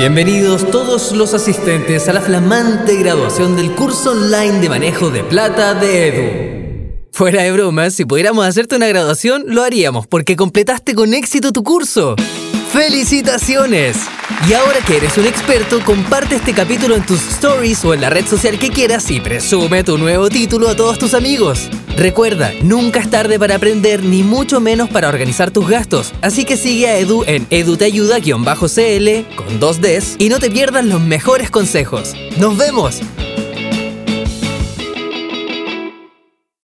Bienvenidos todos los asistentes a la flamante graduación del curso online de manejo de plata de Edu. Fuera de bromas, si pudiéramos hacerte una graduación, lo haríamos porque completaste con éxito tu curso. ¡Felicitaciones! Y ahora que eres un experto, comparte este capítulo en tus stories o en la red social que quieras y presume tu nuevo título a todos tus amigos. Recuerda, nunca es tarde para aprender ni mucho menos para organizar tus gastos, así que sigue a Edu en eduteayuda-cl con dos Ds y no te pierdas los mejores consejos. ¡Nos vemos!